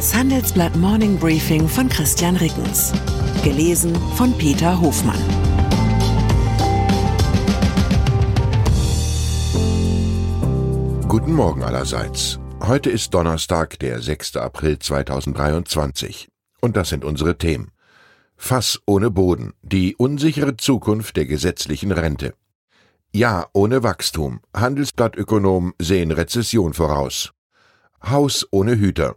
Das Handelsblatt Morning Briefing von Christian Rickens. Gelesen von Peter Hofmann. Guten Morgen allerseits. Heute ist Donnerstag, der 6. April 2023. Und das sind unsere Themen. Fass ohne Boden. Die unsichere Zukunft der gesetzlichen Rente. Ja ohne Wachstum. Handelsblattökonom sehen Rezession voraus. Haus ohne Hüter,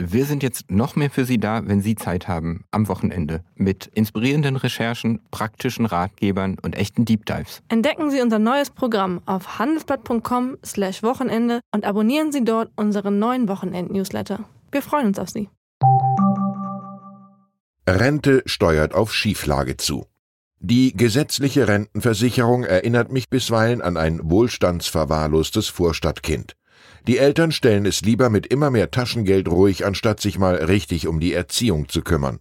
Wir sind jetzt noch mehr für Sie da, wenn Sie Zeit haben, am Wochenende, mit inspirierenden Recherchen, praktischen Ratgebern und echten Deep Dives. Entdecken Sie unser neues Programm auf handelsblatt.com/slash Wochenende und abonnieren Sie dort unseren neuen Wochenend-Newsletter. Wir freuen uns auf Sie. Rente steuert auf Schieflage zu. Die gesetzliche Rentenversicherung erinnert mich bisweilen an ein wohlstandsverwahrlostes Vorstadtkind. Die Eltern stellen es lieber mit immer mehr Taschengeld ruhig, anstatt sich mal richtig um die Erziehung zu kümmern.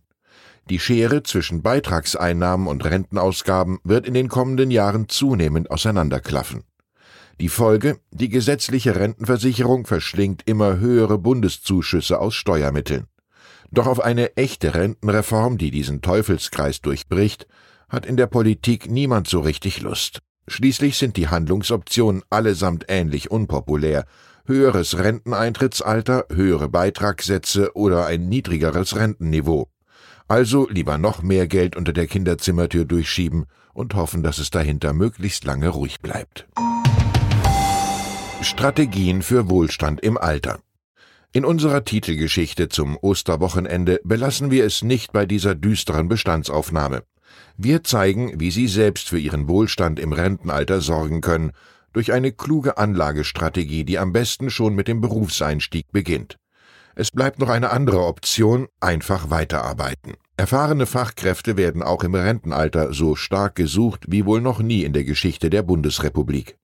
Die Schere zwischen Beitragseinnahmen und Rentenausgaben wird in den kommenden Jahren zunehmend auseinanderklaffen. Die Folge, die gesetzliche Rentenversicherung verschlingt immer höhere Bundeszuschüsse aus Steuermitteln. Doch auf eine echte Rentenreform, die diesen Teufelskreis durchbricht, hat in der Politik niemand so richtig Lust. Schließlich sind die Handlungsoptionen allesamt ähnlich unpopulär, höheres Renteneintrittsalter, höhere Beitragssätze oder ein niedrigeres Rentenniveau. Also lieber noch mehr Geld unter der Kinderzimmertür durchschieben und hoffen, dass es dahinter möglichst lange ruhig bleibt. Strategien für Wohlstand im Alter. In unserer Titelgeschichte zum Osterwochenende belassen wir es nicht bei dieser düsteren Bestandsaufnahme. Wir zeigen, wie Sie selbst für Ihren Wohlstand im Rentenalter sorgen können durch eine kluge Anlagestrategie, die am besten schon mit dem Berufseinstieg beginnt. Es bleibt noch eine andere Option, einfach weiterarbeiten. Erfahrene Fachkräfte werden auch im Rentenalter so stark gesucht wie wohl noch nie in der Geschichte der Bundesrepublik.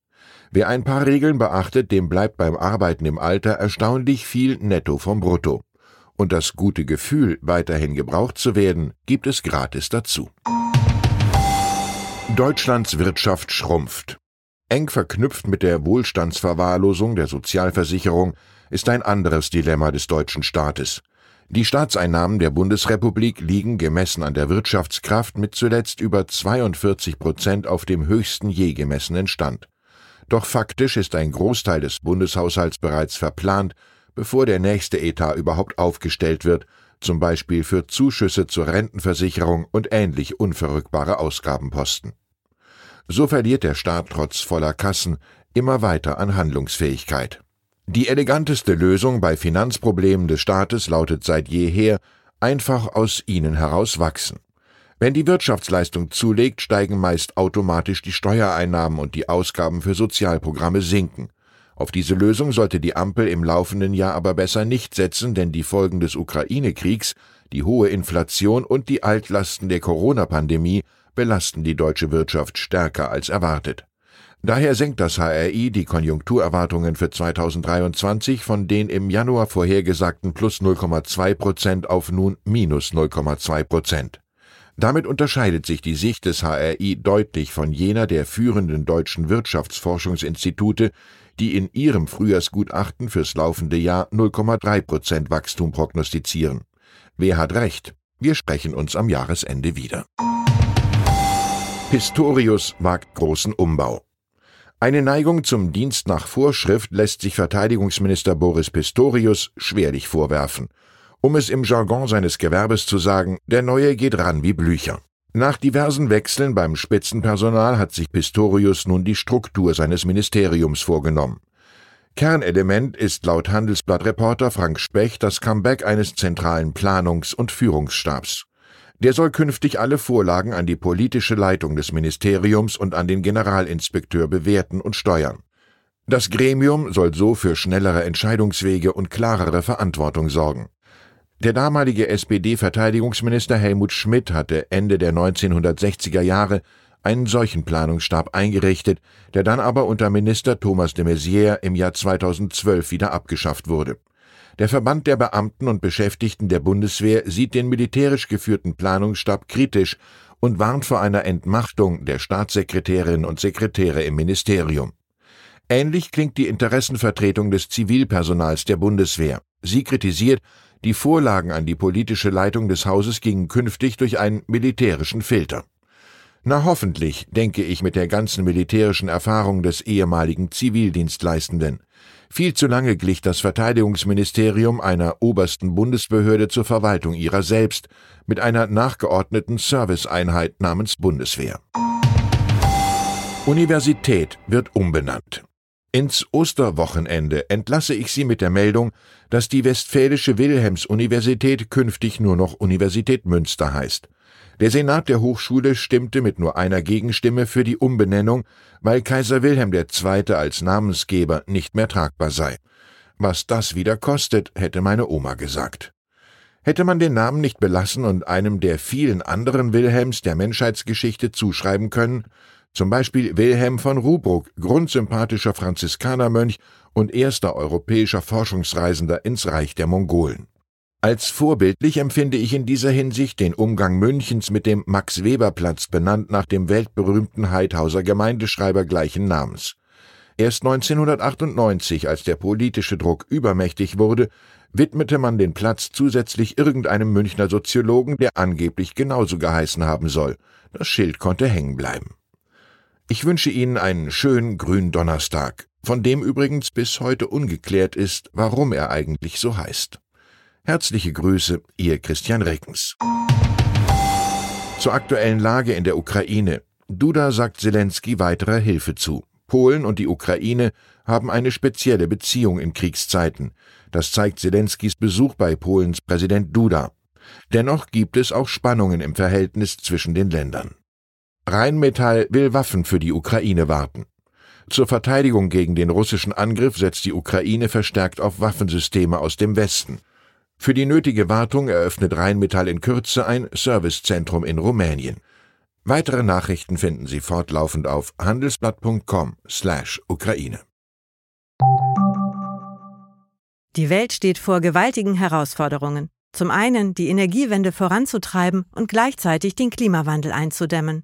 Wer ein paar Regeln beachtet, dem bleibt beim Arbeiten im Alter erstaunlich viel netto vom Brutto. Und das gute Gefühl, weiterhin gebraucht zu werden, gibt es gratis dazu. Deutschlands Wirtschaft schrumpft. Eng verknüpft mit der Wohlstandsverwahrlosung der Sozialversicherung ist ein anderes Dilemma des deutschen Staates. Die Staatseinnahmen der Bundesrepublik liegen gemessen an der Wirtschaftskraft mit zuletzt über 42 Prozent auf dem höchsten je gemessenen Stand. Doch faktisch ist ein Großteil des Bundeshaushalts bereits verplant, bevor der nächste Etat überhaupt aufgestellt wird, zum Beispiel für Zuschüsse zur Rentenversicherung und ähnlich unverrückbare Ausgabenposten. So verliert der Staat trotz voller Kassen immer weiter an Handlungsfähigkeit. Die eleganteste Lösung bei Finanzproblemen des Staates lautet seit jeher einfach aus ihnen heraus wachsen. Wenn die Wirtschaftsleistung zulegt, steigen meist automatisch die Steuereinnahmen und die Ausgaben für Sozialprogramme sinken. Auf diese Lösung sollte die Ampel im laufenden Jahr aber besser nicht setzen, denn die Folgen des Ukraine-Kriegs, die hohe Inflation und die Altlasten der Corona-Pandemie belasten die deutsche Wirtschaft stärker als erwartet. Daher senkt das HRI die Konjunkturerwartungen für 2023 von den im Januar vorhergesagten plus 0,2 Prozent auf nun minus 0,2 Prozent. Damit unterscheidet sich die Sicht des HRI deutlich von jener der führenden deutschen Wirtschaftsforschungsinstitute, die in ihrem Frühjahrsgutachten fürs laufende Jahr 0,3 Prozent Wachstum prognostizieren. Wer hat recht? Wir sprechen uns am Jahresende wieder. Pistorius wagt großen Umbau. Eine Neigung zum Dienst nach Vorschrift lässt sich Verteidigungsminister Boris Pistorius schwerlich vorwerfen. Um es im Jargon seines Gewerbes zu sagen, der Neue geht ran wie Blücher. Nach diversen Wechseln beim Spitzenpersonal hat sich Pistorius nun die Struktur seines Ministeriums vorgenommen. Kernelement ist laut Handelsblattreporter Frank Specht das Comeback eines zentralen Planungs- und Führungsstabs. Der soll künftig alle Vorlagen an die politische Leitung des Ministeriums und an den Generalinspekteur bewerten und steuern. Das Gremium soll so für schnellere Entscheidungswege und klarere Verantwortung sorgen. Der damalige SPD-Verteidigungsminister Helmut Schmidt hatte Ende der 1960er Jahre einen solchen Planungsstab eingerichtet, der dann aber unter Minister Thomas de Maizière im Jahr 2012 wieder abgeschafft wurde. Der Verband der Beamten und Beschäftigten der Bundeswehr sieht den militärisch geführten Planungsstab kritisch und warnt vor einer Entmachtung der Staatssekretärinnen und Sekretäre im Ministerium. Ähnlich klingt die Interessenvertretung des Zivilpersonals der Bundeswehr. Sie kritisiert, die Vorlagen an die politische Leitung des Hauses gingen künftig durch einen militärischen Filter. Na hoffentlich, denke ich mit der ganzen militärischen Erfahrung des ehemaligen Zivildienstleistenden. Viel zu lange glich das Verteidigungsministerium einer obersten Bundesbehörde zur Verwaltung ihrer selbst mit einer nachgeordneten Serviceeinheit namens Bundeswehr. Universität wird umbenannt. Ins Osterwochenende entlasse ich Sie mit der Meldung, dass die Westfälische Wilhelms-Universität künftig nur noch Universität Münster heißt. Der Senat der Hochschule stimmte mit nur einer Gegenstimme für die Umbenennung, weil Kaiser Wilhelm II. als Namensgeber nicht mehr tragbar sei. Was das wieder kostet, hätte meine Oma gesagt. Hätte man den Namen nicht belassen und einem der vielen anderen Wilhelms der Menschheitsgeschichte zuschreiben können, zum Beispiel Wilhelm von Rubruck, grundsympathischer Franziskanermönch und erster europäischer Forschungsreisender ins Reich der Mongolen. Als vorbildlich empfinde ich in dieser Hinsicht den Umgang Münchens mit dem Max-Weber-Platz, benannt nach dem weltberühmten Heidhauser Gemeindeschreiber gleichen Namens. Erst 1998, als der politische Druck übermächtig wurde, widmete man den Platz zusätzlich irgendeinem Münchner Soziologen, der angeblich genauso geheißen haben soll. Das Schild konnte hängen bleiben. Ich wünsche Ihnen einen schönen grünen Donnerstag, von dem übrigens bis heute ungeklärt ist, warum er eigentlich so heißt. Herzliche Grüße, Ihr Christian Reckens. Zur aktuellen Lage in der Ukraine. Duda sagt Zelensky weiterer Hilfe zu. Polen und die Ukraine haben eine spezielle Beziehung in Kriegszeiten. Das zeigt Zelenskys Besuch bei Polens Präsident Duda. Dennoch gibt es auch Spannungen im Verhältnis zwischen den Ländern. Rheinmetall will Waffen für die Ukraine warten. Zur Verteidigung gegen den russischen Angriff setzt die Ukraine verstärkt auf Waffensysteme aus dem Westen. Für die nötige Wartung eröffnet Rheinmetall in Kürze ein Servicezentrum in Rumänien. Weitere Nachrichten finden Sie fortlaufend auf handelsblatt.com/Ukraine. Die Welt steht vor gewaltigen Herausforderungen. Zum einen die Energiewende voranzutreiben und gleichzeitig den Klimawandel einzudämmen.